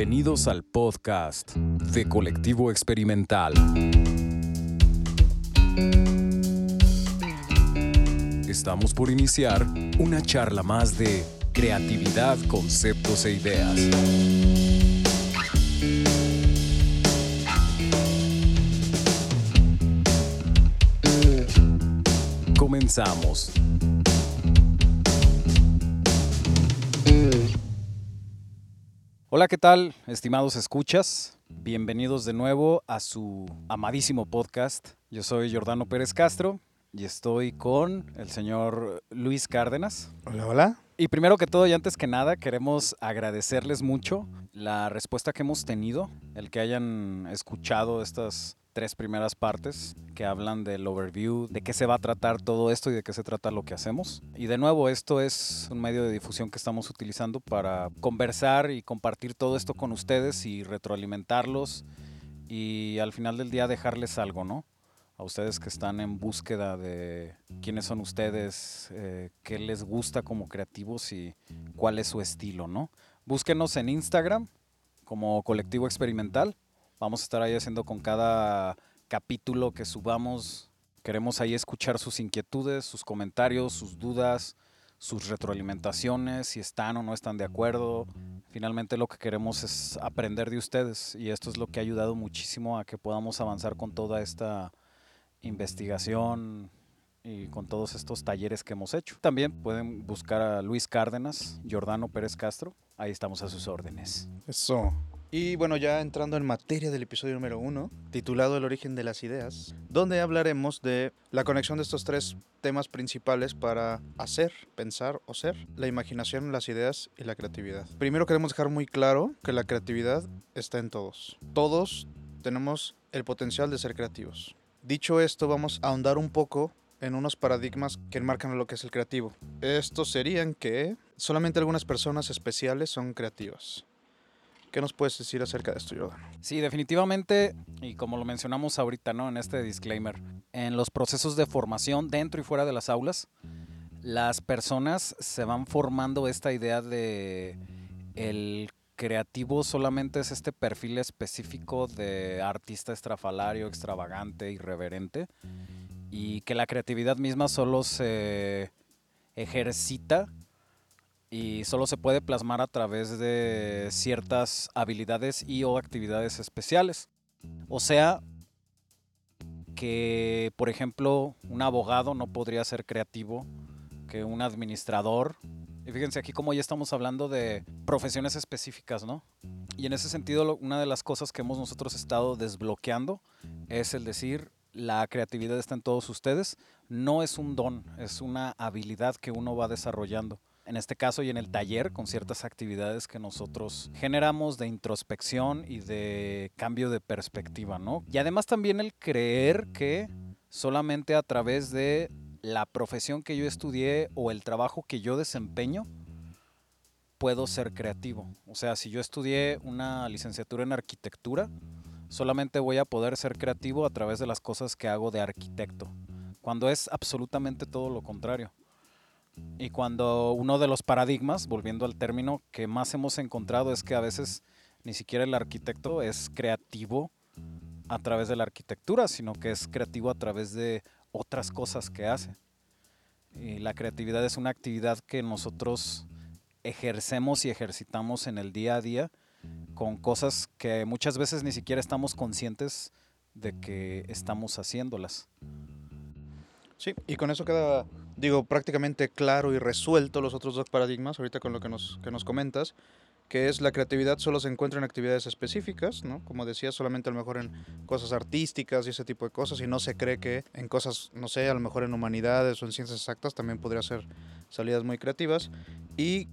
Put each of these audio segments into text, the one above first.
Bienvenidos al podcast de Colectivo Experimental. Estamos por iniciar una charla más de creatividad, conceptos e ideas. Comenzamos. Hola, ¿qué tal, estimados escuchas? Bienvenidos de nuevo a su amadísimo podcast. Yo soy Jordano Pérez Castro y estoy con el señor Luis Cárdenas. Hola, hola. Y primero que todo y antes que nada, queremos agradecerles mucho la respuesta que hemos tenido, el que hayan escuchado estas tres primeras partes que hablan del overview, de qué se va a tratar todo esto y de qué se trata lo que hacemos. Y de nuevo, esto es un medio de difusión que estamos utilizando para conversar y compartir todo esto con ustedes y retroalimentarlos y al final del día dejarles algo, ¿no? A ustedes que están en búsqueda de quiénes son ustedes, eh, qué les gusta como creativos y cuál es su estilo, ¿no? Búsquenos en Instagram como colectivo experimental Vamos a estar ahí haciendo con cada capítulo que subamos. Queremos ahí escuchar sus inquietudes, sus comentarios, sus dudas, sus retroalimentaciones, si están o no están de acuerdo. Finalmente lo que queremos es aprender de ustedes y esto es lo que ha ayudado muchísimo a que podamos avanzar con toda esta investigación y con todos estos talleres que hemos hecho. También pueden buscar a Luis Cárdenas, Jordano Pérez Castro. Ahí estamos a sus órdenes. Eso. Y bueno, ya entrando en materia del episodio número uno, titulado El origen de las ideas, donde hablaremos de la conexión de estos tres temas principales para hacer, pensar o ser, la imaginación, las ideas y la creatividad. Primero queremos dejar muy claro que la creatividad está en todos. Todos tenemos el potencial de ser creativos. Dicho esto, vamos a ahondar un poco en unos paradigmas que enmarcan lo que es el creativo. Estos serían que solamente algunas personas especiales son creativas. ¿Qué nos puedes decir acerca de esto, Jordan? Sí, definitivamente, y como lo mencionamos ahorita, ¿no? En este disclaimer, en los procesos de formación dentro y fuera de las aulas, las personas se van formando esta idea de el creativo solamente es este perfil específico de artista estrafalario, extravagante, irreverente, y que la creatividad misma solo se ejercita y solo se puede plasmar a través de ciertas habilidades y o actividades especiales. O sea, que por ejemplo un abogado no podría ser creativo que un administrador. Y fíjense aquí como ya estamos hablando de profesiones específicas, ¿no? Y en ese sentido una de las cosas que hemos nosotros estado desbloqueando es el decir, la creatividad está en todos ustedes, no es un don, es una habilidad que uno va desarrollando en este caso y en el taller con ciertas actividades que nosotros generamos de introspección y de cambio de perspectiva, ¿no? Y además también el creer que solamente a través de la profesión que yo estudié o el trabajo que yo desempeño puedo ser creativo. O sea, si yo estudié una licenciatura en arquitectura, solamente voy a poder ser creativo a través de las cosas que hago de arquitecto, cuando es absolutamente todo lo contrario. Y cuando uno de los paradigmas, volviendo al término, que más hemos encontrado es que a veces ni siquiera el arquitecto es creativo a través de la arquitectura, sino que es creativo a través de otras cosas que hace. Y la creatividad es una actividad que nosotros ejercemos y ejercitamos en el día a día con cosas que muchas veces ni siquiera estamos conscientes de que estamos haciéndolas. Sí, y con eso queda digo, prácticamente claro y resuelto los otros dos paradigmas, ahorita con lo que nos, que nos comentas, que es la creatividad solo se encuentra en actividades específicas, ¿no? Como decía, solamente a lo mejor en cosas artísticas y ese tipo de cosas, y no se cree que en cosas, no sé, a lo mejor en humanidades o en ciencias exactas también podría ser salidas muy creativas, y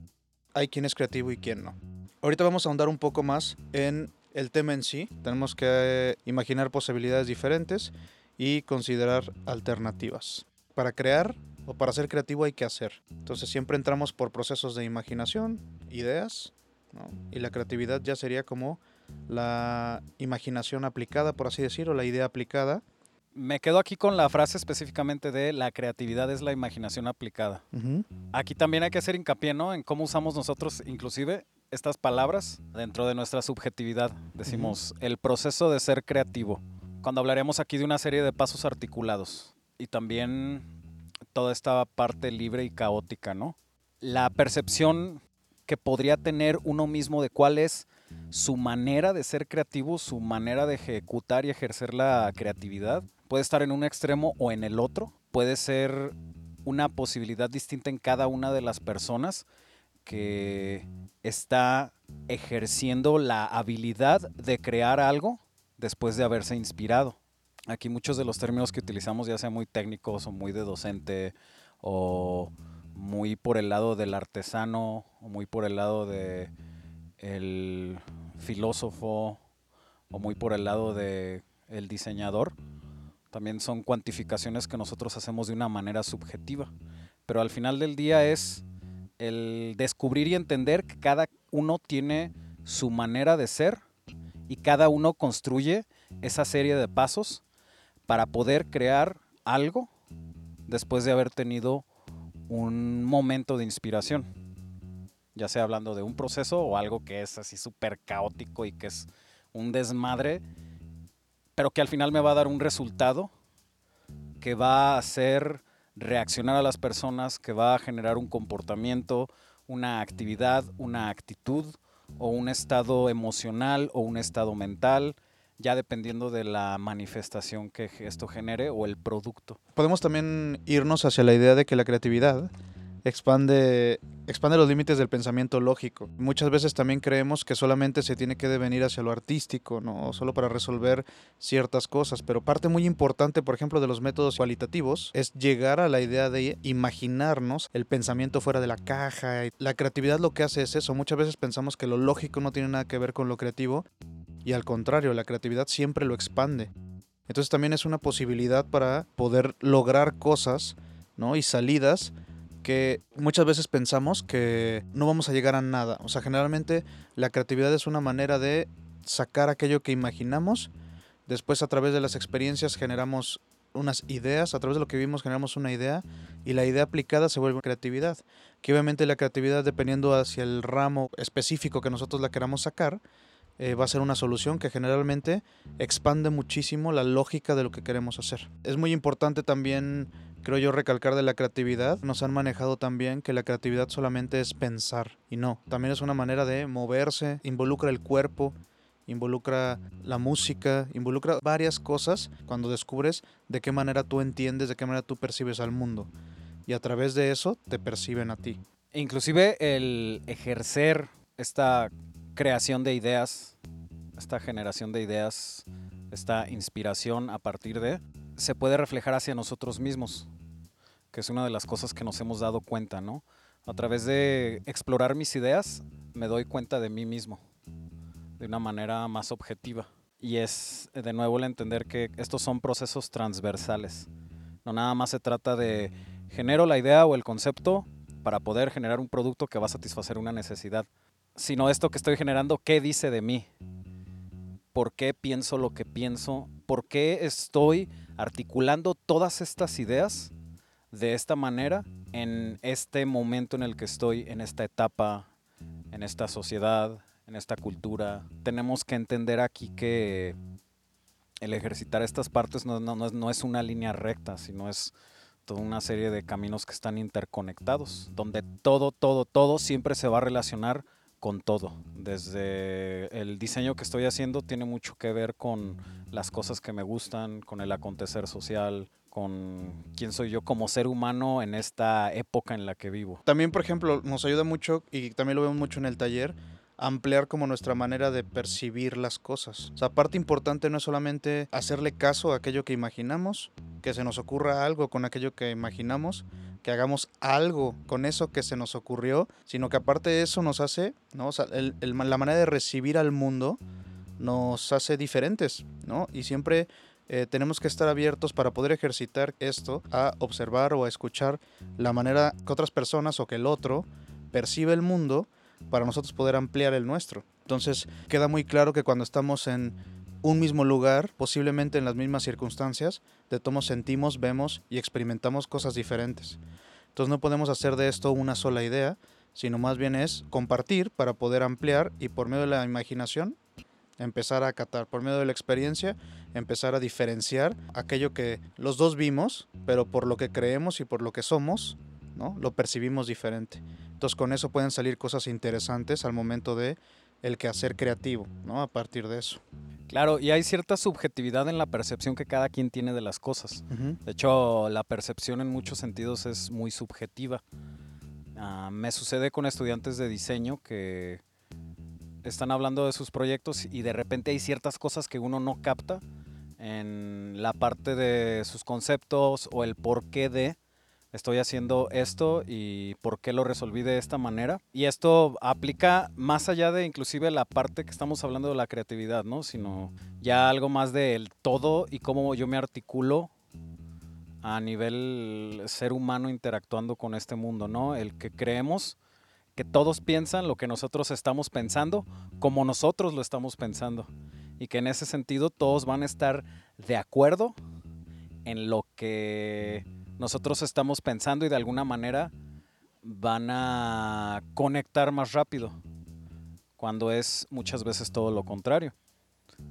hay quien es creativo y quien no. Ahorita vamos a ahondar un poco más en el tema en sí, tenemos que imaginar posibilidades diferentes y considerar alternativas. Para crear o para ser creativo hay que hacer. Entonces siempre entramos por procesos de imaginación, ideas, y la creatividad ya sería como la imaginación aplicada, por así decirlo, la idea aplicada. Me quedo aquí con la frase específicamente de la creatividad es la imaginación aplicada. Aquí también hay que hacer hincapié ¿no? en cómo usamos nosotros inclusive estas palabras dentro de nuestra subjetividad. Decimos, el proceso de ser creativo. Cuando hablaremos aquí de una serie de pasos articulados y también toda esta parte libre y caótica, ¿no? La percepción que podría tener uno mismo de cuál es su manera de ser creativo, su manera de ejecutar y ejercer la creatividad, puede estar en un extremo o en el otro, puede ser una posibilidad distinta en cada una de las personas que está ejerciendo la habilidad de crear algo después de haberse inspirado. Aquí muchos de los términos que utilizamos, ya sean muy técnicos o muy de docente o muy por el lado del artesano o muy por el lado de el filósofo o muy por el lado de el diseñador, también son cuantificaciones que nosotros hacemos de una manera subjetiva. Pero al final del día es el descubrir y entender que cada uno tiene su manera de ser y cada uno construye esa serie de pasos para poder crear algo después de haber tenido un momento de inspiración. Ya sea hablando de un proceso o algo que es así súper caótico y que es un desmadre, pero que al final me va a dar un resultado que va a hacer reaccionar a las personas, que va a generar un comportamiento, una actividad, una actitud o un estado emocional o un estado mental, ya dependiendo de la manifestación que esto genere o el producto. Podemos también irnos hacia la idea de que la creatividad expande, expande los límites del pensamiento lógico. Muchas veces también creemos que solamente se tiene que devenir hacia lo artístico, ¿no? solo para resolver ciertas cosas, pero parte muy importante, por ejemplo, de los métodos cualitativos es llegar a la idea de imaginarnos el pensamiento fuera de la caja. La creatividad lo que hace es eso. Muchas veces pensamos que lo lógico no tiene nada que ver con lo creativo y al contrario, la creatividad siempre lo expande. Entonces también es una posibilidad para poder lograr cosas ¿no? y salidas que muchas veces pensamos que no vamos a llegar a nada. O sea, generalmente la creatividad es una manera de sacar aquello que imaginamos, después a través de las experiencias generamos unas ideas, a través de lo que vimos generamos una idea y la idea aplicada se vuelve creatividad. Que obviamente la creatividad dependiendo hacia el ramo específico que nosotros la queramos sacar, eh, va a ser una solución que generalmente expande muchísimo la lógica de lo que queremos hacer. Es muy importante también creo yo, recalcar de la creatividad, nos han manejado también que la creatividad solamente es pensar y no, también es una manera de moverse, involucra el cuerpo, involucra la música, involucra varias cosas cuando descubres de qué manera tú entiendes, de qué manera tú percibes al mundo. Y a través de eso te perciben a ti. Inclusive el ejercer esta creación de ideas, esta generación de ideas, esta inspiración a partir de, se puede reflejar hacia nosotros mismos que es una de las cosas que nos hemos dado cuenta, ¿no? A través de explorar mis ideas, me doy cuenta de mí mismo, de una manera más objetiva. Y es, de nuevo, el entender que estos son procesos transversales. No nada más se trata de genero la idea o el concepto para poder generar un producto que va a satisfacer una necesidad, sino esto que estoy generando, ¿qué dice de mí? ¿Por qué pienso lo que pienso? ¿Por qué estoy articulando todas estas ideas de esta manera en este momento en el que estoy, en esta etapa, en esta sociedad, en esta cultura. Tenemos que entender aquí que el ejercitar estas partes no, es una línea recta, sino es toda una serie de caminos que están interconectados, donde todo, todo, todo siempre se va a relacionar con todo. Desde el diseño que estoy haciendo tiene mucho que ver con las cosas que me gustan, con el acontecer social, con quién soy yo como ser humano en esta época en la que vivo. También, por ejemplo, nos ayuda mucho, y también lo vemos mucho en el taller, ampliar como nuestra manera de percibir las cosas. O sea, parte importante no es solamente hacerle caso a aquello que imaginamos, que se nos ocurra algo con aquello que imaginamos, que hagamos algo con eso que se nos ocurrió, sino que aparte de eso nos hace, la manera de recibir al mundo nos hace diferentes, ¿no? Y siempre eh, tenemos que estar abiertos para poder ejercitar esto a observar o a escuchar la manera que otras personas o que el otro percibe el mundo para nosotros poder ampliar el nuestro. Entonces queda muy claro que cuando estamos en un mismo lugar, posiblemente en las mismas circunstancias, de todos sentimos, vemos y experimentamos cosas diferentes. Entonces no podemos hacer de esto una sola idea, sino más bien es compartir para poder ampliar y por medio de la imaginación empezar a acatar, por medio de la experiencia empezar a diferenciar aquello que los dos vimos, pero por lo que creemos y por lo que somos, ¿no? Lo percibimos diferente. Entonces con eso pueden salir cosas interesantes al momento de el quehacer creativo, ¿no? A partir de eso. Claro, y hay cierta subjetividad en la percepción que cada quien tiene de las cosas. De hecho, la percepción en muchos sentidos es muy subjetiva. Ah, me sucede con estudiantes de diseño que están hablando de sus proyectos y de repente hay ciertas cosas que uno no capta en la parte de sus conceptos o el porqué de estoy haciendo esto y por qué lo resolví de esta manera. Y esto aplica más allá de inclusive la parte que estamos hablando de la creatividad, ¿no? Sino ya algo más del todo y cómo yo me articulo a nivel ser humano interactuando con este mundo, ¿no? El que creemos que todos piensan lo que nosotros estamos pensando como nosotros lo estamos pensando. Y que en ese sentido todos van a estar de acuerdo en lo que nosotros estamos pensando y de alguna manera van a conectar más rápido, cuando es muchas veces todo lo contrario.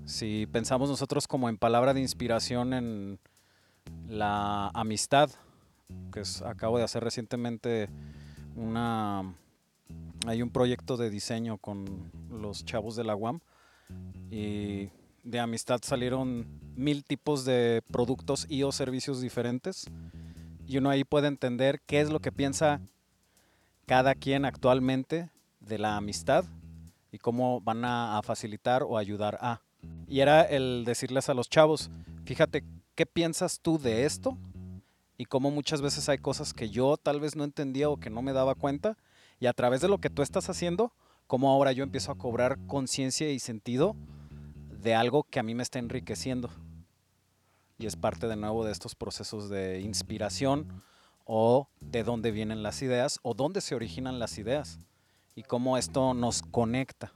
Si pensamos nosotros como en palabra de inspiración en la amistad, que acabo de hacer recientemente una hay un proyecto de diseño con los chavos de la UAM y de amistad salieron mil tipos de productos y o servicios diferentes y uno ahí puede entender qué es lo que piensa cada quien actualmente de la amistad y cómo van a, facilitar o ayudar a. Y era el decirles a los chavos, fíjate, ¿qué piensas tú de esto? Y cómo muchas veces hay cosas que yo tal vez no entendía o que no me daba cuenta y a través de lo que tú estás haciendo, como ahora yo empiezo a cobrar conciencia y sentido de algo que a mí me está enriqueciendo. Y es parte de nuevo de estos procesos de inspiración o de dónde vienen las ideas o dónde se originan las ideas y cómo esto nos conecta.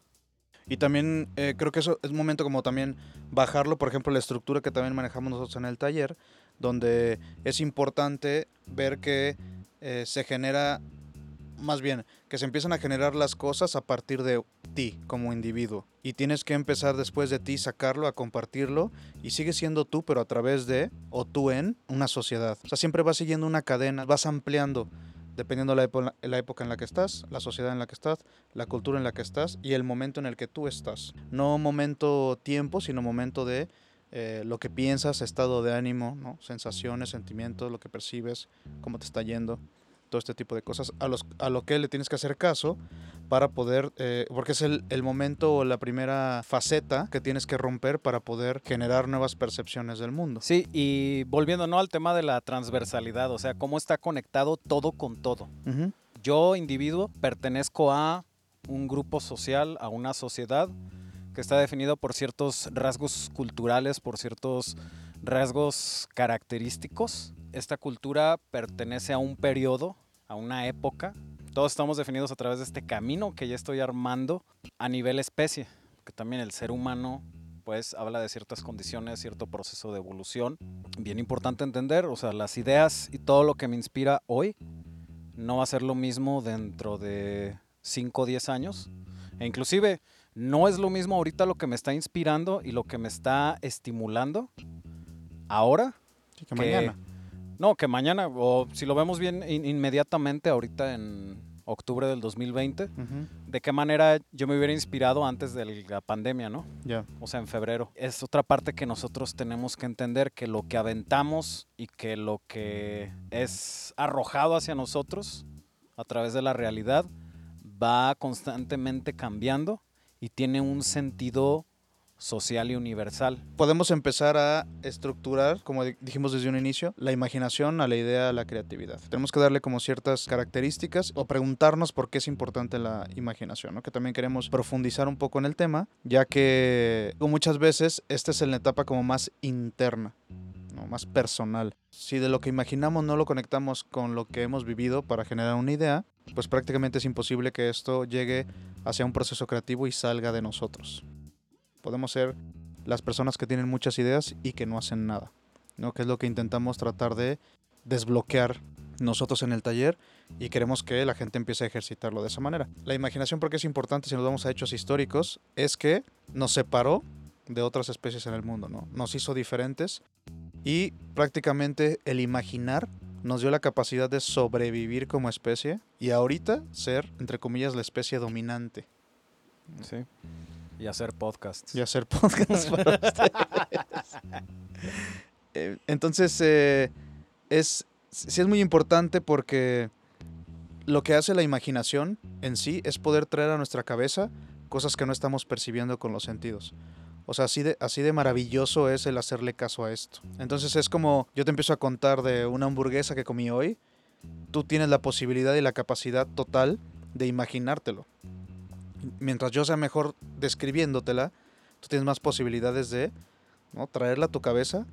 Y también eh, creo que eso es un momento como también bajarlo, por ejemplo, la estructura que también manejamos nosotros en el taller, donde es importante ver que eh, se genera más bien, que se empiezan a generar las cosas a partir de ti como individuo. Y tienes que empezar después de ti sacarlo, a compartirlo. Y sigue siendo tú, pero a través de, o tú en, una sociedad. O sea, siempre vas siguiendo una cadena, vas ampliando dependiendo de la, la, época en la que estás, la sociedad en la que estás, la cultura en la que estás y el momento en el que tú estás. No momento tiempo, sino momento de eh, lo que piensas, estado de ánimo, ¿no? sensaciones, sentimientos, lo que percibes, cómo te está yendo todo este tipo de cosas, a, los, a lo que le tienes que hacer caso para poder, eh, porque es el, el, momento o la primera faceta que tienes que romper para poder generar nuevas percepciones del mundo. Sí, y volviendo ¿no? al tema de la transversalidad, o sea, cómo está conectado todo con todo. Yo, individuo, pertenezco a un grupo social, a una sociedad que está definido por ciertos rasgos culturales, por ciertos rasgos característicos esta cultura pertenece a un periodo, a una época. Todos estamos definidos a través de este camino que ya estoy armando a nivel especie, que también el ser humano pues habla de ciertas condiciones, cierto proceso de evolución. Bien importante entender, o sea, las ideas y todo lo que me inspira hoy no va a ser lo mismo dentro de 5 o 10 años. E inclusive no es lo mismo ahorita lo que me está inspirando y lo que me está estimulando ahora que, mañana. No, que mañana, o si lo vemos bien inmediatamente ahorita en octubre del 2020, de qué manera yo me hubiera inspirado antes de la pandemia, ¿no? Ya. O sea, en febrero. Es otra parte que nosotros tenemos que entender, que lo que aventamos y que lo que es arrojado hacia nosotros a través de la realidad va constantemente cambiando y tiene un sentido social y universal. Podemos empezar a estructurar, como dijimos desde un inicio, la imaginación a la idea, a la creatividad. Tenemos que darle como ciertas características o preguntarnos por qué es importante la imaginación, ¿no? que también queremos profundizar un poco en el tema, ya que muchas veces esta es la etapa como más interna. ¿no? más personal. Si de lo que imaginamos no lo conectamos con lo que hemos vivido para generar una idea, pues prácticamente es imposible que esto llegue hacia un proceso creativo y salga de nosotros. Podemos ser las personas que tienen muchas ideas y que no hacen nada, ¿no? Que es lo que intentamos tratar de desbloquear nosotros en el taller y queremos que la gente empiece a ejercitarlo de esa manera. La imaginación, porque es importante si nos vamos a hechos históricos, es que nos separó de otras especies en el mundo, ¿no? Nos hizo diferentes y prácticamente el imaginar nos dio la capacidad de sobrevivir como especie y ahorita ser, entre comillas, la especie dominante. Sí. Y hacer podcasts. Y hacer podcasts para ustedes. Eh, Entonces, eh, es, sí es muy importante porque lo que hace la imaginación en sí es poder traer a nuestra cabeza cosas que no estamos percibiendo con los sentidos. O sea, así de, así de maravilloso es el hacerle caso a esto. Entonces es como yo te empiezo a contar de una hamburguesa que comí hoy. Tú tienes la posibilidad y la capacidad total de imaginártelo. Mientras yo sea mejor describiéndotela, tú tienes más posibilidades de ¿no? traerla a tu cabeza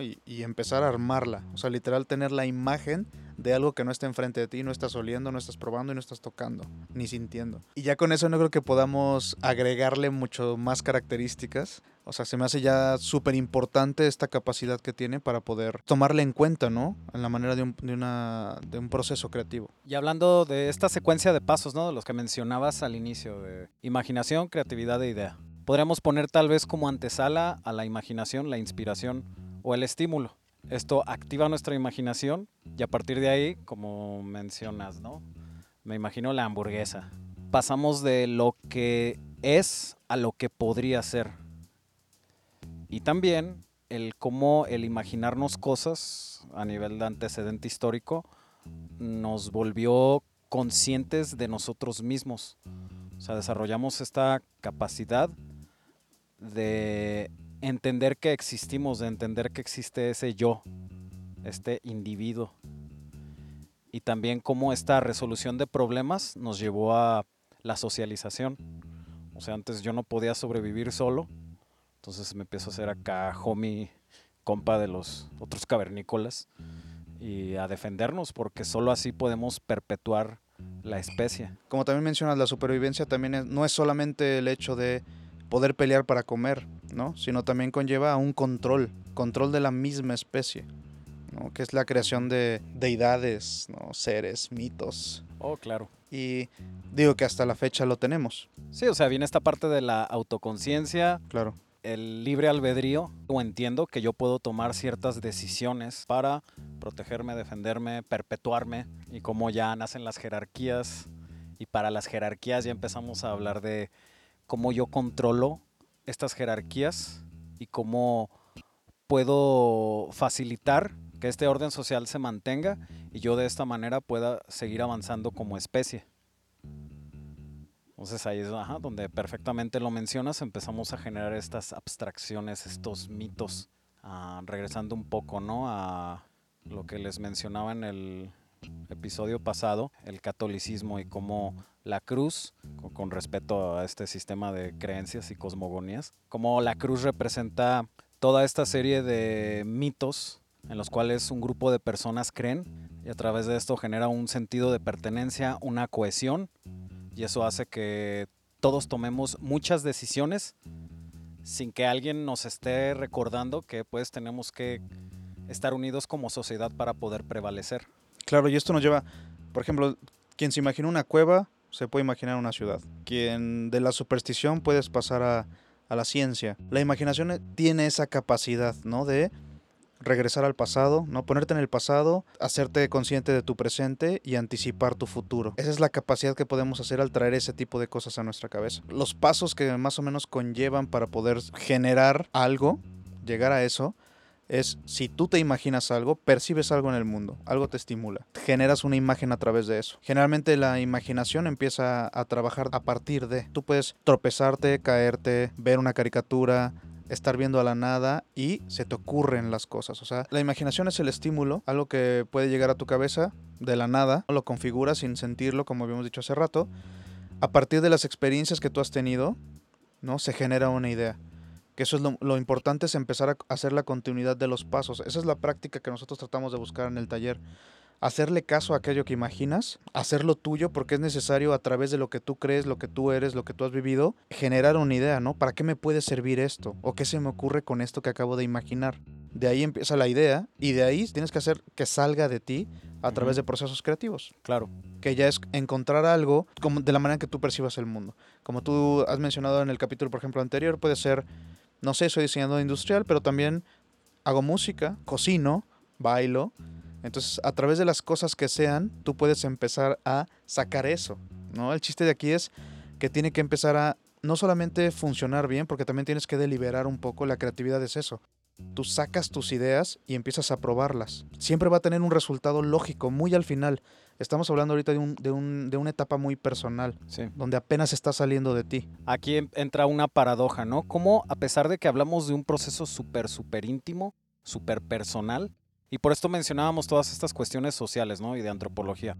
y, y empezar a armarla. O sea, literal tener la imagen de algo que no está enfrente de ti, no estás oliendo, no estás probando y no estás tocando, ni sintiendo. Y ya con eso no creo que podamos agregarle mucho más características. O sea, se me hace ya súper importante esta capacidad que tiene para poder tomarle en cuenta, ¿no? En la manera de un, de una, de un proceso creativo. Y hablando de esta secuencia de pasos, ¿no? De los que mencionabas al inicio, de imaginación, creatividad e idea. Podríamos poner tal vez como antesala a la imaginación, la inspiración o el estímulo. Esto activa nuestra imaginación y a partir de ahí, como mencionas, ¿no? Me imagino la hamburguesa. Pasamos de lo que es a lo que podría ser. Y también el cómo el imaginarnos cosas a nivel de antecedente histórico nos volvió conscientes de nosotros mismos. O sea, desarrollamos esta capacidad de entender que existimos, de entender que existe ese yo, este individuo. Y también cómo esta resolución de problemas nos llevó a la socialización. O sea, antes yo no podía sobrevivir solo, entonces me empiezo a hacer acá homie, compa de los otros cavernícolas y a defendernos, porque solo así podemos perpetuar la especie. Como también mencionas, la supervivencia también no es solamente el hecho de poder pelear para comer, ¿no? Sino también conlleva a un control, control de la misma especie, ¿no? Que es la creación de deidades, ¿no? Seres, mitos. Oh, claro. Y digo que hasta la fecha lo tenemos, Sí, o sea, viene esta parte de la autoconciencia, claro. el libre albedrío, o entiendo que yo puedo tomar ciertas decisiones para protegerme, defenderme, perpetuarme, y cómo ya nacen las jerarquías, y para las jerarquías ya empezamos a hablar de cómo yo controlo estas jerarquías y cómo puedo facilitar que este orden social se mantenga y yo de esta manera pueda seguir avanzando como especie. Entonces ahí es donde perfectamente lo mencionas, empezamos a generar estas abstracciones, estos mitos, ah, regresando un poco ¿no? a lo que les mencionaba en el episodio pasado, el catolicismo y cómo la cruz, con, respecto a este sistema de creencias y cosmogonías, cómo la cruz representa toda esta serie de mitos en los cuales un grupo de personas creen y a través de esto genera un sentido de pertenencia, una cohesión y eso hace que todos tomemos muchas decisiones sin que alguien nos esté recordando que pues tenemos que estar unidos como sociedad para poder prevalecer. Claro, y esto nos lleva, por ejemplo, quien se imagina una cueva, se puede imaginar una ciudad. Quien de la superstición puedes pasar a, a la ciencia. La imaginación eh, tiene esa capacidad, ¿no? De regresar al pasado, no ponerte en el pasado, hacerte consciente de tu presente y anticipar tu futuro. Esa es la capacidad que podemos hacer al traer ese tipo de cosas a nuestra cabeza. Los pasos que más o menos conllevan para poder generar algo, llegar a eso, es si tú te imaginas algo, percibes algo en el mundo, algo te estimula, generas una imagen a través de eso. Generalmente la imaginación empieza a trabajar a partir de, tú puedes tropezarte, caerte, ver una caricatura, estar viendo a la nada y se te ocurren las cosas. O sea, la imaginación es el estímulo, algo que puede llegar a tu cabeza de la nada, lo configuras sin sentirlo, como habíamos dicho hace rato. A partir de las experiencias que tú has tenido, ¿no? Se genera una idea. Que eso es lo, lo importante, es empezar a hacer la continuidad de los pasos. Esa es la práctica que nosotros tratamos de buscar en el taller. Hacerle caso a aquello que imaginas, hacerlo tuyo porque es necesario a través de lo que tú crees, lo que tú eres, lo que tú has vivido, generar una idea, ¿no? ¿Para qué me puede servir esto? ¿O qué se me ocurre con esto que acabo de imaginar? De ahí empieza la idea y de ahí tienes que hacer que salga de ti a través de procesos creativos, Claro. que ya es encontrar algo como de la manera que tú percibas el mundo. Como tú has mencionado en el capítulo, por ejemplo, anterior, puede ser, no sé, soy diseñador industrial, pero también hago música, cocino, bailo. Entonces, a través de las cosas que sean, tú puedes empezar a sacar eso, ¿no? El chiste de aquí es que tiene que empezar a no solamente funcionar bien, porque también tienes que deliberar un poco, la creatividad es eso. Tú sacas tus ideas y empiezas a probarlas. Siempre va a tener un resultado lógico, muy al final. Estamos hablando ahorita de, un- de un- de una etapa muy personal, Sí. donde apenas está saliendo de ti. Aquí en- entra una paradoja, ¿no? Como a pesar de que hablamos de un proceso súper, súper íntimo, súper personal, y por esto mencionábamos todas estas cuestiones sociales, ¿no? Y de antropología.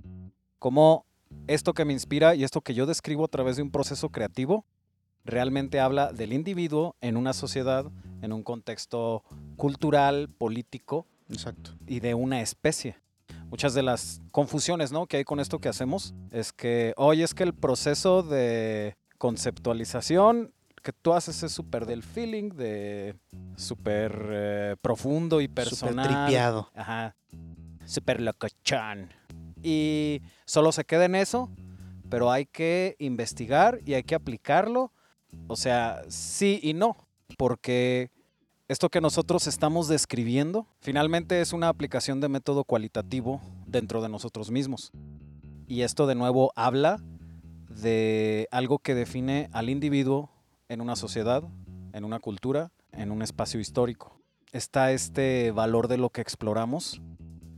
Como esto que me inspira y esto que yo describo a través de un proceso creativo realmente habla del individuo en una sociedad, en un contexto cultural, político Exacto. y de una especie. Muchas de las confusiones ¿no? que hay con esto que hacemos es que, oye, es que el proceso de conceptualización que tú haces es súper del feeling, de súper eh, profundo y personal. Súper tripeado. Ajá. Súper locochón. Y solo se queda en eso, pero hay que investigar y hay que aplicarlo. O sea, sí y no, porque esto que nosotros estamos describiendo finalmente es una aplicación de método cualitativo dentro de nosotros mismos. Y esto de nuevo habla de algo que define al individuo en una sociedad, en una cultura, en un espacio histórico. Está este valor de lo que exploramos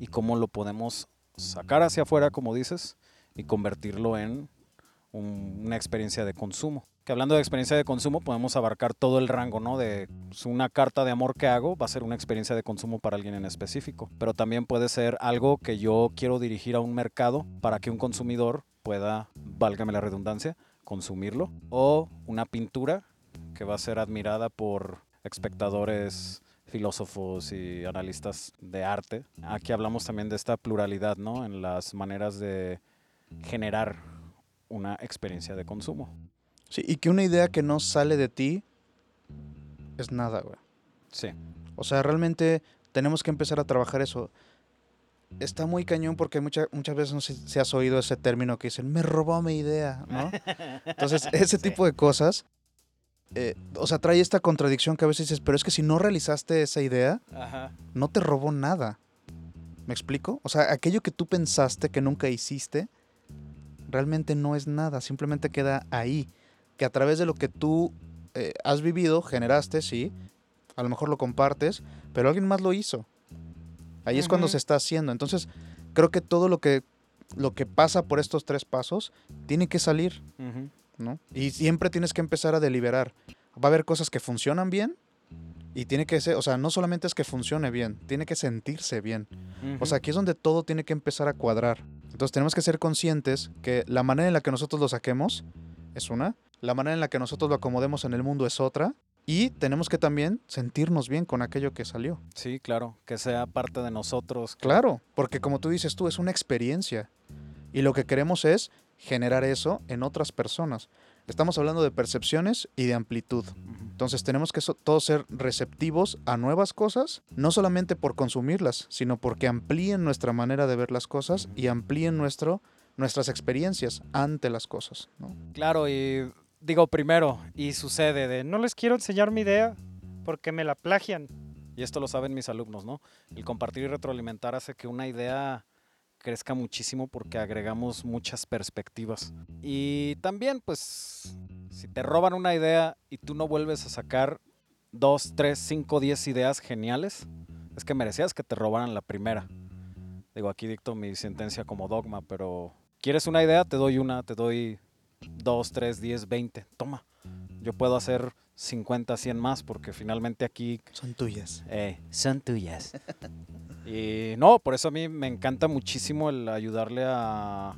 y cómo lo podemos sacar hacia afuera, como dices, y convertirlo en un- una experiencia de consumo. Que hablando de experiencia de consumo, podemos abarcar todo el rango, ¿no? De una carta de amor que hago va a ser una experiencia de consumo para alguien en específico. Pero también puede ser algo que yo quiero dirigir a un mercado para que un consumidor pueda, válgame la redundancia, consumirlo. O una pintura que va a ser admirada por espectadores filósofos y analistas de arte. Aquí hablamos también de esta pluralidad, ¿no? En las maneras de generar una experiencia de consumo. Sí, y que una idea que no sale de ti es nada, güey. Sí. O sea, realmente tenemos que empezar a trabajar eso. Está muy cañón porque mucha- muchas veces no sé si has oído ese término que dicen, me robó mi idea, ¿no? Entonces, ese Sí. tipo de cosas, eh, o sea, trae esta contradicción que a veces dices, pero es que si no realizaste esa idea, Ajá. no te robó nada. ¿Me explico? O sea, aquello que tú pensaste que nunca hiciste, realmente no es nada, simplemente queda ahí. Que a través de lo que tú eh, has vivido, generaste, sí, a lo mejor lo compartes, pero alguien más lo hizo. Ahí es cuando se está haciendo. Entonces, creo que todo lo que, lo que pasa por estos tres pasos tiene que salir. ¿no? Y siempre tienes que empezar a deliberar. Va a haber cosas que funcionan bien y tiene que ser, o sea, no solamente es que funcione bien, tiene que sentirse bien. O sea, aquí es donde todo tiene que empezar a cuadrar. Entonces tenemos que ser conscientes que la manera en la que nosotros lo saquemos es una, la manera en la que nosotros lo acomodemos en el mundo es otra, y tenemos que también sentirnos bien con aquello que salió. Sí, claro, que sea parte de nosotros. Claro, porque como tú dices tú, es una experiencia. Y lo que queremos es generar eso en otras personas. Estamos hablando de percepciones y de amplitud. Entonces tenemos que so- todos ser receptivos a nuevas cosas, no solamente por consumirlas, sino porque amplíen nuestra manera de ver las cosas y amplíen nuestro, nuestras experiencias ante las cosas. ¿no? Claro, y digo primero, y sucede de, no les quiero enseñar mi idea porque me la plagian. Y esto lo saben mis alumnos, ¿no? El compartir y retroalimentar hace que una idea crezca muchísimo porque agregamos muchas perspectivas. Y también, pues, si te roban una idea y tú no vuelves a sacar dos, tres, cinco, diez ideas geniales, es que merecías que te robaran la primera. Digo, aquí dicto mi sentencia como dogma, pero ¿quieres una idea? Te doy una, te doy dos, tres, diez, veinte. Toma. Yo puedo hacer 50, 100 más porque finalmente aquí Son tuyas. eh, son tuyas. y no, por eso a mí me encanta muchísimo el ayudarle a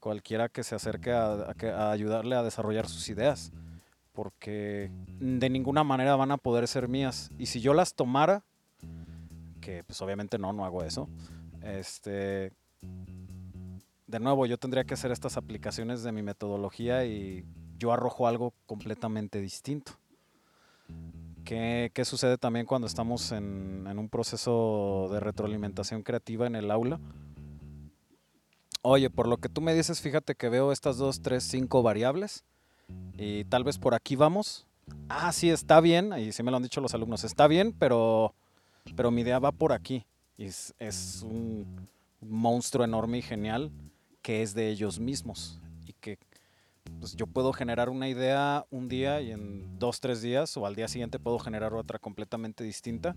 cualquiera que se acerque a, a ayudarle a desarrollar sus ideas. Porque de ninguna manera van a poder ser mías. Y si yo las tomara, que pues obviamente no, no hago eso. Este, de nuevo, yo tendría que hacer estas aplicaciones de mi metodología y yo arrojo algo completamente distinto. ¿Qué, qué sucede también cuando estamos en, en un proceso de retroalimentación creativa en el aula? Oye, por lo que tú me dices, fíjate que veo estas dos, tres, cinco variables y tal vez por aquí vamos. Ah, sí, está bien, y sí me lo han dicho los alumnos, está bien, pero, pero mi idea va por aquí. Y es, es un monstruo enorme y genial que es de ellos mismos y que pues, yo puedo generar una idea un día y en dos, tres días o al día siguiente puedo generar otra completamente distinta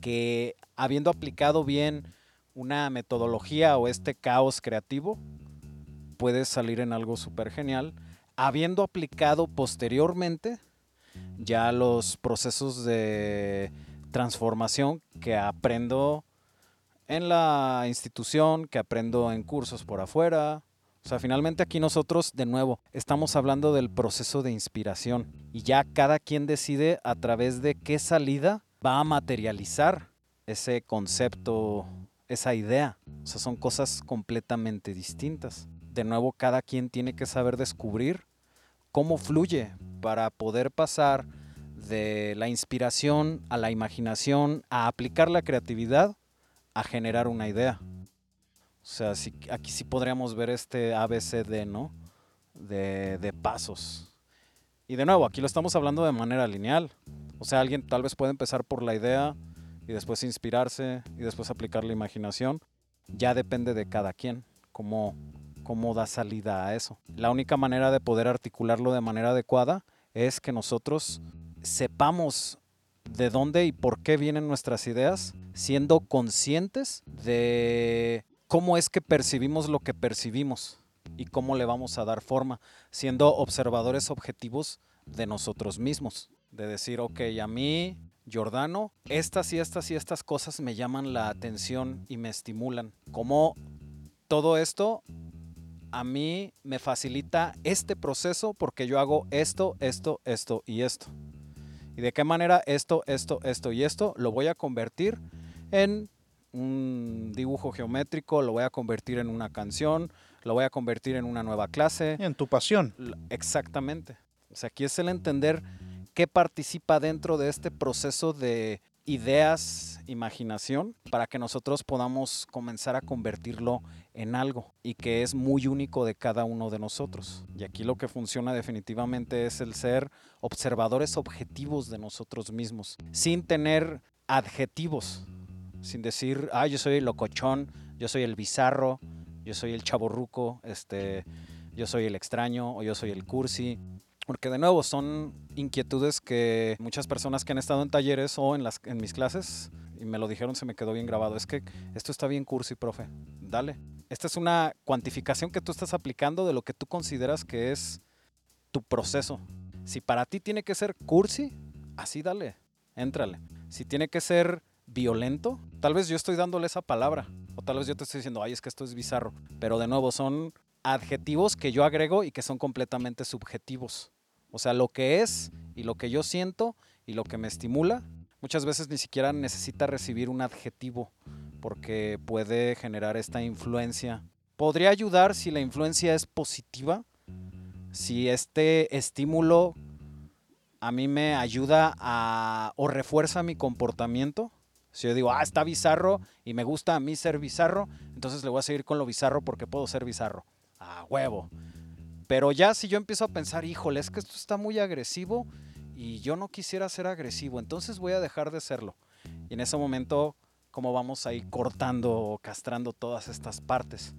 que habiendo aplicado bien una metodología o este caos creativo puede salir en algo súper genial habiendo aplicado posteriormente ya los procesos de transformación que aprendo en la institución, que aprendo en cursos por afuera. O sea, finalmente aquí nosotros, de nuevo, estamos hablando del proceso de inspiración y ya cada quien decide a través de qué salida va a materializar ese concepto, esa idea. O sea, son cosas completamente distintas. De nuevo, cada quien tiene que saber descubrir cómo fluye para poder pasar de la inspiración a la imaginación, a aplicar la creatividad a generar una idea. O sea, aquí sí podríamos ver este ABCD, ¿no? De, pasos. Y de nuevo, aquí lo estamos hablando de manera lineal. O sea, alguien tal vez puede empezar por la idea y después inspirarse y después aplicar la imaginación. Ya depende de cada quien cómo da salida a eso. La única manera de poder articularlo de manera adecuada es que nosotros sepamos de dónde y por qué vienen nuestras ideas, siendo conscientes de cómo es que percibimos lo que percibimos y cómo le vamos a dar forma, siendo observadores objetivos de nosotros mismos. De decir, ok, a mí, Giordano, estas y estas y estas cosas me llaman la atención y me estimulan. Como todo esto a mí me facilita este proceso porque yo hago esto, esto, esto y esto y de qué manera esto, esto, esto y esto lo voy a convertir en un dibujo geométrico, lo voy a convertir en una canción, lo voy a convertir en una nueva clase. En tu pasión. Exactamente. O sea, aquí es el entender qué participa dentro de este proceso de ideas, imaginación, para que nosotros podamos comenzar a convertirlo en algo y que es muy único de cada uno de nosotros. Y aquí lo que funciona definitivamente es el ser observadores objetivos de nosotros mismos, sin tener adjetivos, sin decir, ah, yo soy el locochón, yo soy el bizarro, yo soy el chaborruco, este, yo soy el extraño o yo soy el cursi. Porque de nuevo son inquietudes que muchas personas que han estado en talleres o en, las, mis clases y me lo dijeron, se me quedó bien grabado. Es que esto está bien cursi, profe. Dale. Esta es una cuantificación que tú estás aplicando de lo que tú consideras que es tu proceso. Si para ti tiene que ser cursi, así dale, éntrale. Si tiene que ser violento, tal vez yo estoy dándole esa palabra. O tal vez yo te estoy diciendo, ay, es que esto es bizarro. Pero de nuevo, son adjetivos que yo agrego y que son completamente subjetivos. O sea, lo que es y lo que yo siento y lo que me estimula, muchas veces ni siquiera necesita recibir un adjetivo porque puede generar esta influencia. Podría ayudar si la influencia es positiva, si este estímulo a mí me ayuda a o refuerza mi comportamiento. Si yo digo, ah, está bizarro y me gusta a mí ser bizarro, entonces le voy a seguir con lo bizarro porque puedo ser bizarro. A huevo. Pero ya si yo empiezo a pensar, híjole, es que esto está muy agresivo y yo no quisiera ser agresivo, entonces voy a dejar de serlo. Y en ese momento, ¿cómo vamos ahí cortando o castrando todas estas partes?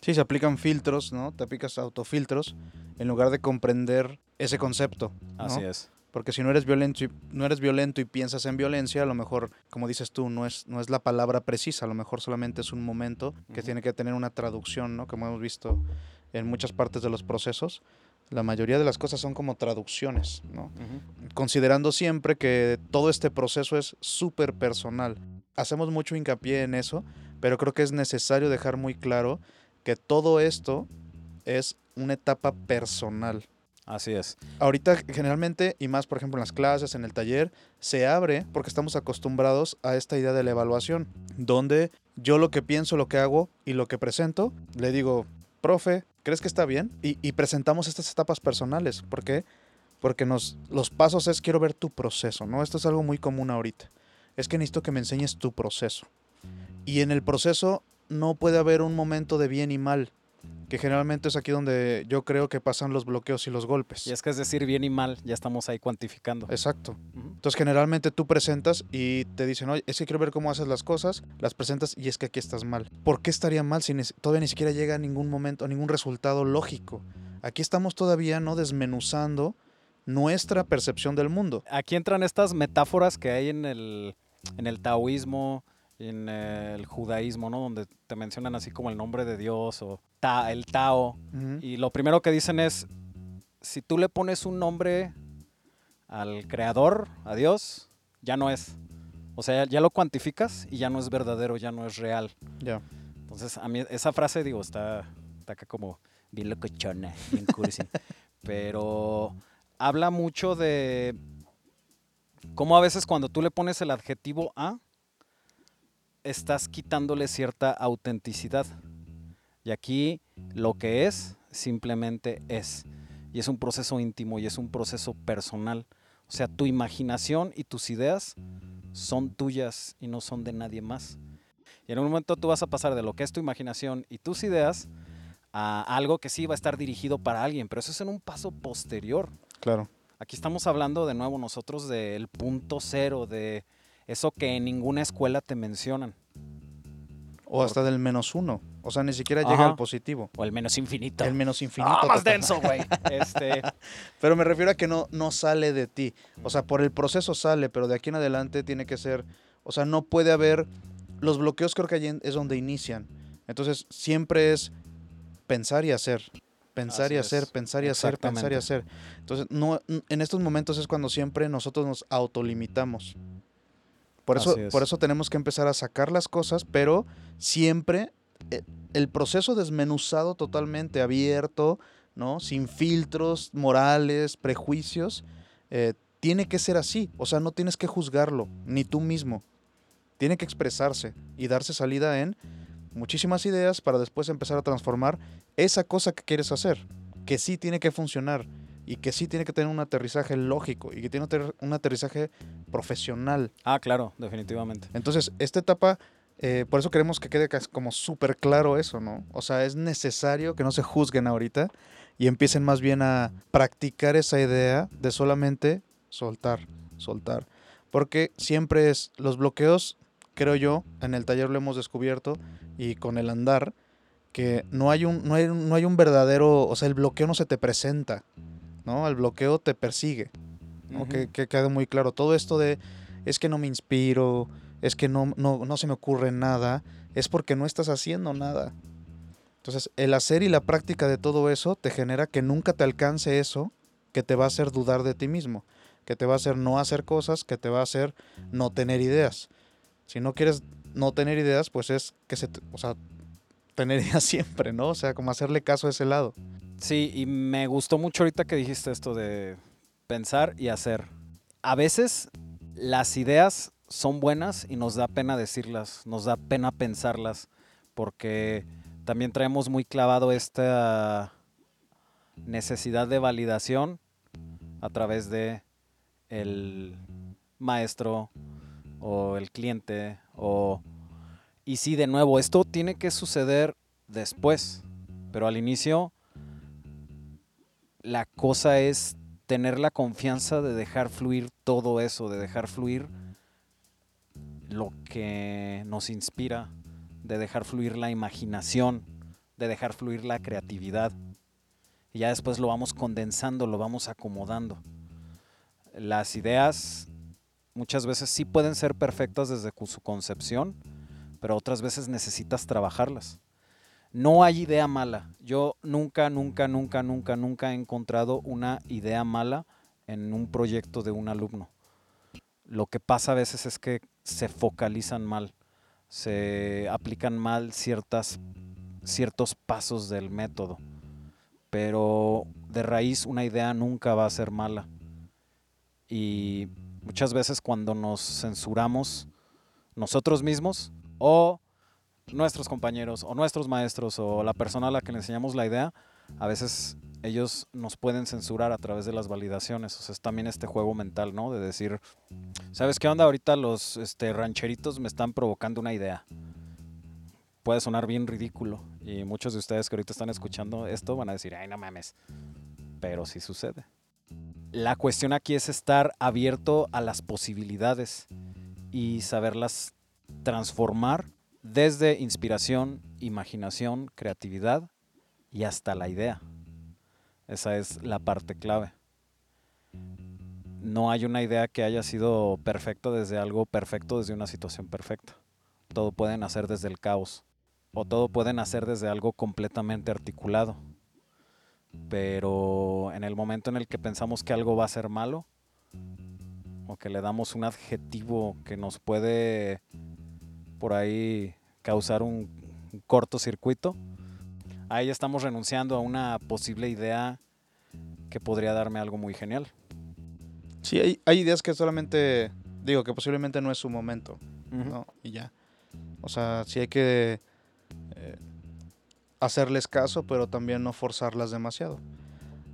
Sí, se aplican filtros, ¿no? Te aplicas autofiltros en lugar de comprender ese concepto. Así es. Porque si no eres violento y no eres violento y piensas en violencia, a lo mejor, como dices tú, no es, no es la palabra precisa, a lo mejor solamente es un momento que tiene que tener una traducción, ¿no? Como hemos visto en muchas partes de los procesos, la mayoría de las cosas son como traducciones, ¿no? Considerando siempre que todo este proceso es súper personal. Hacemos mucho hincapié en eso, pero creo que es necesario dejar muy claro que todo esto es una etapa personal. Así es. Ahorita generalmente, y más por ejemplo en las clases, en el taller, se abre porque estamos acostumbrados a esta idea de la evaluación, donde yo lo que pienso, lo que hago y lo que presento, le digo, profe, ¿crees que está bien? Y, presentamos estas etapas personales. ¿Por qué? Porque nos, los pasos es quiero ver tu proceso, ¿no? Esto es algo muy común ahorita. Es que necesito que me enseñes tu proceso. Y en el proceso no puede haber un momento de bien y mal. Que generalmente es aquí donde yo creo que pasan los bloqueos y los golpes. Y es que es decir bien y mal, ya estamos ahí cuantificando. Exacto. Entonces generalmente tú presentas y te dicen, oye, es que quiero ver cómo haces las cosas, las presentas y es que aquí estás mal. ¿Por qué estaría mal si todavía ni siquiera llega a ningún momento, a ningún resultado lógico? Aquí estamos todavía no desmenuzando nuestra percepción del mundo. Aquí entran estas metáforas que hay en el, en el taoísmo, en el judaísmo, ¿no? Donde te mencionan así como el nombre de Dios o ta- el Tao. Y lo primero que dicen es, si tú le pones un nombre al creador, a Dios, ya no es. O sea, ya lo cuantificas y ya no es verdadero, ya no es real. Ya. Entonces, a mí esa frase, digo, está, está acá como bien locochona, bien cursi. Pero habla mucho de cómo a veces cuando tú le pones el adjetivo a, estás quitándole cierta autenticidad. Y aquí lo que es, simplemente es. Y es un proceso íntimo y es un proceso personal. O sea, tu imaginación y tus ideas son tuyas y no son de nadie más. Y en un momento tú vas a pasar de lo que es tu imaginación y tus ideas a algo que sí va a estar dirigido para alguien, pero eso es en un paso posterior. Claro. Aquí estamos hablando de nuevo nosotros del punto cero, de eso que en ninguna escuela te mencionan, O hasta del menos uno. O sea, ni siquiera llega al positivo. o el menos infinito. El menos infinito. Ah, más total. denso, güey. Este, Pero me refiero a que no, no sale de ti. O sea, por el proceso sale, pero de aquí en adelante tiene que ser. O sea, no puede haber. Los bloqueos creo que allí es donde inician. Entonces, siempre es pensar y hacer. Pensar Así y hacer, es. pensar y hacer, pensar y hacer. Entonces, no, en estos momentos es cuando siempre nosotros nos autolimitamos. Por eso, es. por eso tenemos que empezar a sacar las cosas, pero siempre eh, el proceso desmenuzado totalmente, abierto, ¿no? Sin filtros morales, prejuicios, eh, tiene que ser así. O sea, no tienes que juzgarlo, ni tú mismo. Tiene que expresarse y darse salida en muchísimas ideas para después empezar a transformar esa cosa que quieres hacer, que sí tiene que funcionar y que sí tiene que tener un aterrizaje lógico y que tiene que tener un aterrizaje profesional. ah, claro, definitivamente. Entonces, esta etapa, eh, por eso queremos que quede como súper claro eso, ¿no? O sea, es necesario que no se juzguen ahorita y empiecen más bien a practicar esa idea de solamente soltar, soltar. Porque siempre es, los bloqueos, creo yo, en el taller lo hemos descubierto y con el andar, que no hay un, no hay, no hay un verdadero, o sea, el bloqueo no se te presenta, ¿no? El bloqueo te persigue. que, que quede muy claro. Todo esto de es que no me inspiro, es que no, no, no se me ocurre nada, es porque no estás haciendo nada. Entonces, el hacer y la práctica de todo eso te genera que nunca te alcance eso que te va a hacer dudar de ti mismo, que te va a hacer no hacer cosas, que te va a hacer no tener ideas. Si no quieres no tener ideas, pues es que se, te- o sea, tener ideas siempre, ¿no? O sea, como hacerle caso a ese lado. Sí, y me gustó mucho ahorita que dijiste esto de pensar y hacer. A veces las ideas son buenas y nos da pena decirlas, nos da pena pensarlas, porque también traemos muy clavado esta necesidad de validación a través de el maestro o el cliente o y sí de nuevo esto tiene que suceder después pero al inicio la cosa es tener la confianza de dejar fluir todo eso, de dejar fluir lo que nos inspira, de dejar fluir la imaginación, de dejar fluir la creatividad. Y ya después lo vamos condensando, lo vamos acomodando. Las ideas muchas veces sí pueden ser perfectas desde su concepción, pero otras veces necesitas trabajarlas. No hay idea mala. Yo nunca, nunca, nunca, nunca, nunca he encontrado una idea mala en un proyecto de un alumno. Lo que pasa a veces es que se focalizan mal, se aplican mal ciertas, ciertos pasos del método. Pero de raíz una idea nunca va a ser mala. Y muchas veces cuando nos censuramos nosotros mismos o nuestros compañeros o nuestros maestros o la persona a la que le enseñamos la idea, a veces ellos nos pueden censurar a través de las validaciones. O sea, es también este juego mental, ¿no? De decir, ¿sabes qué onda? Ahorita los este, rancheritos me están provocando una idea. puede sonar bien ridículo. Y muchos de ustedes que ahorita están escuchando esto van a decir, ay, no mames. Pero sí sucede. La cuestión aquí es estar abierto a las posibilidades y saberlas transformar desde inspiración, imaginación, creatividad y hasta la idea. Esa es la parte clave. No hay una idea que haya sido perfecta desde algo perfecto, desde una situación perfecta. Todo puede nacer desde el caos o todo puede nacer desde algo completamente articulado. Pero en el momento en el que pensamos que algo va a ser malo, o que le damos un adjetivo que nos puede por ahí causar un, cortocircuito, ahí estamos renunciando a una posible idea que podría darme algo muy genial. Sí, hay, hay ideas que solamente, digo, que posiblemente no es su momento, ¿no? Y ya. O sea, sí hay que eh, hacerles caso, pero también no forzarlas demasiado.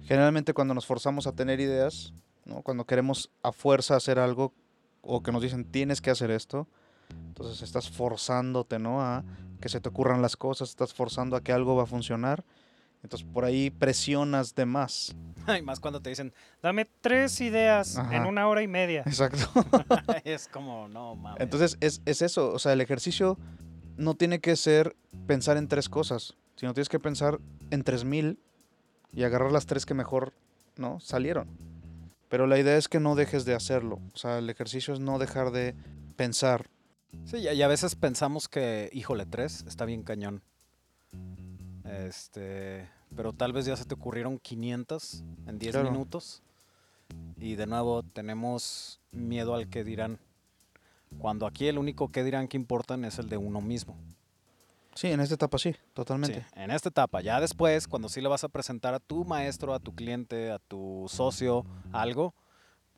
Generalmente cuando nos forzamos a tener ideas, ¿no? cuando queremos a fuerza hacer algo o que nos dicen tienes que hacer esto, entonces estás forzándote ¿no? a que se te ocurran las cosas, estás forzando a que algo va a funcionar. Entonces por ahí presionas de más. Y más cuando te dicen, dame tres ideas en una hora y media. Exacto. es como, no mames. Entonces es, es eso, o sea, el ejercicio no tiene que ser pensar en tres cosas, sino tienes que pensar en tres mil y agarrar las tres que mejor no salieron. Pero la idea es que no dejes de hacerlo. O sea, el ejercicio es no dejar de pensar. Sí, y a veces pensamos que, híjole, tres está bien cañón. Este, pero tal vez ya se te ocurrieron 500 en 10 minutos. Y de nuevo tenemos miedo al que dirán. Cuando aquí el único que dirán que importan es el de uno mismo. Sí, en esta etapa sí, totalmente. Sí, en esta etapa. Ya después, cuando sí le vas a presentar a tu maestro, a tu cliente, a tu socio, algo,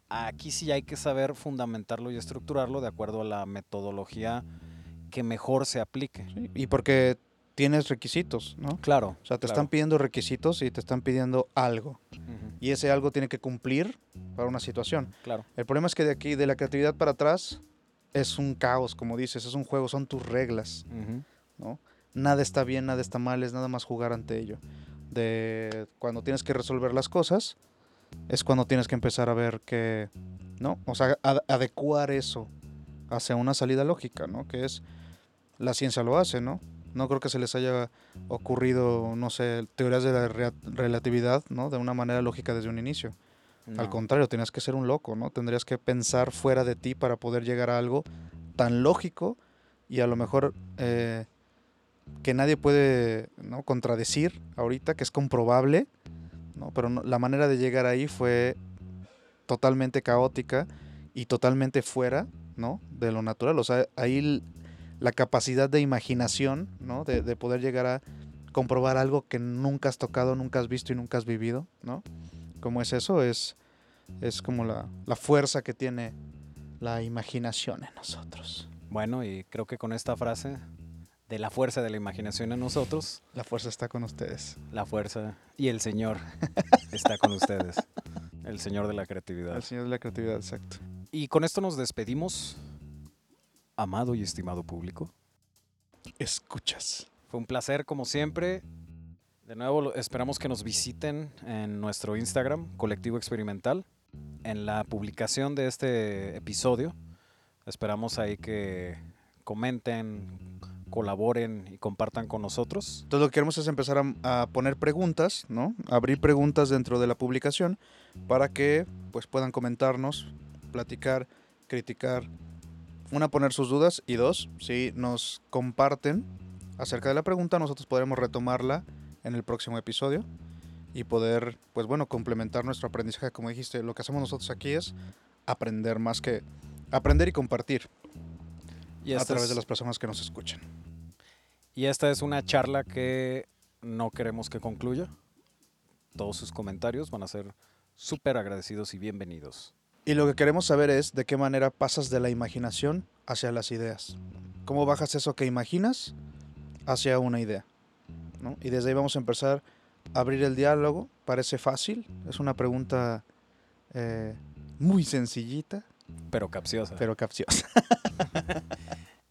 aquí sí hay que saber fundamentarlo y estructurarlo de acuerdo a la metodología que mejor se aplique. y porque tienes requisitos, ¿no? Claro. O sea, te están pidiendo requisitos y te están pidiendo algo. Y ese algo tiene que cumplir para una situación. Claro. El problema es que de aquí, de la creatividad para atrás, es un caos, como dices, es un juego, son tus reglas, ¿no? Nada está bien, nada está mal, es nada más jugar ante ello. De cuando tienes que resolver las cosas, es cuando tienes que empezar a ver que, ¿no? O sea, adecuar eso hacia una salida lógica, ¿no? Que es, la ciencia lo hace, ¿no? No creo que se les haya ocurrido, no sé, teorías de la relatividad, ¿no? De una manera lógica desde un inicio. Al contrario, tenías que ser un loco, ¿no? Tendrías que pensar fuera de ti para poder llegar a algo tan lógico y a lo mejor eh, que nadie puede ¿no? contradecir ahorita, que es comprobable, ¿no? Pero la manera de llegar ahí fue totalmente caótica y totalmente fuera, ¿no? De lo natural. O sea, ahí la capacidad de imaginación, ¿no? De, de poder llegar a comprobar algo que nunca has tocado, nunca has visto y nunca has vivido, ¿no? como es eso, es, es como la, la fuerza que tiene la imaginación en nosotros. Bueno, y creo que con esta frase de la fuerza de la imaginación en nosotros. La fuerza está con ustedes. La fuerza y el Señor está con ustedes. El Señor de la creatividad. El Señor de la creatividad, exacto. Y con esto nos despedimos, amado y estimado público. Escuchas. Fue un placer, como siempre. De nuevo, esperamos que nos visiten en nuestro Instagram, Colectivo Experimental, en la publicación de este episodio. Esperamos ahí que comenten, colaboren y compartan con nosotros. Entonces lo que queremos es empezar a, poner preguntas, ¿no? Abrir preguntas dentro de la publicación para que pues puedan comentarnos, platicar, criticar, una poner sus dudas y dos, si nos comparten acerca de la pregunta, nosotros podremos retomarla en el próximo episodio y poder, pues bueno, complementar nuestro aprendizaje. Como dijiste, lo que hacemos nosotros aquí es aprender más que aprender y compartir y a través de las personas que nos escuchan. Y esta es una charla que no queremos que concluya. Todos sus comentarios van a ser súper agradecidos y bienvenidos. Y lo que queremos saber es de qué manera pasas de la imaginación hacia las ideas. ¿Cómo bajas eso que imaginas hacia una idea? Y desde ahí vamos a empezar a abrir el diálogo. Parece fácil, es una pregunta eh, muy sencillita. Pero capciosa. Pero capciosa.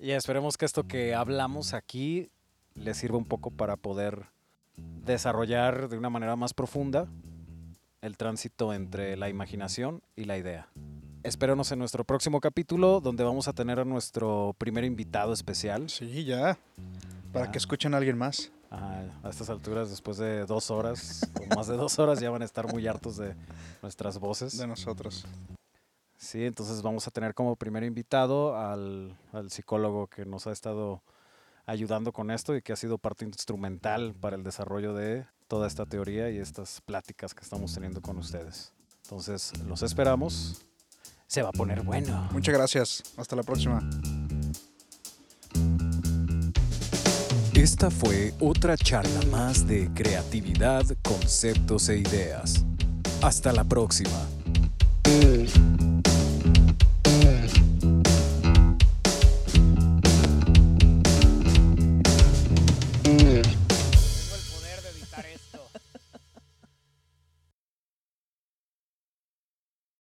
y esperemos que esto que hablamos aquí les sirva un poco para poder desarrollar de una manera más profunda el tránsito entre la imaginación y la idea. Espéranos en nuestro próximo capítulo donde vamos a tener a nuestro primer invitado especial. Sí, ya. Para Ya. que escuchen a alguien más. A estas alturas, después de dos horas o más de dos horas, ya van a estar muy hartos de nuestras voces. De nosotros. Sí, entonces vamos a tener como primer invitado al, al psicólogo que nos ha estado ayudando con esto y que ha sido parte instrumental para el desarrollo de toda esta teoría y estas pláticas que estamos teniendo con ustedes. Entonces, los esperamos. Se va a poner bueno. Muchas gracias. Hasta la próxima. Esta fue otra charla más de creatividad, conceptos e ideas. Hasta la próxima.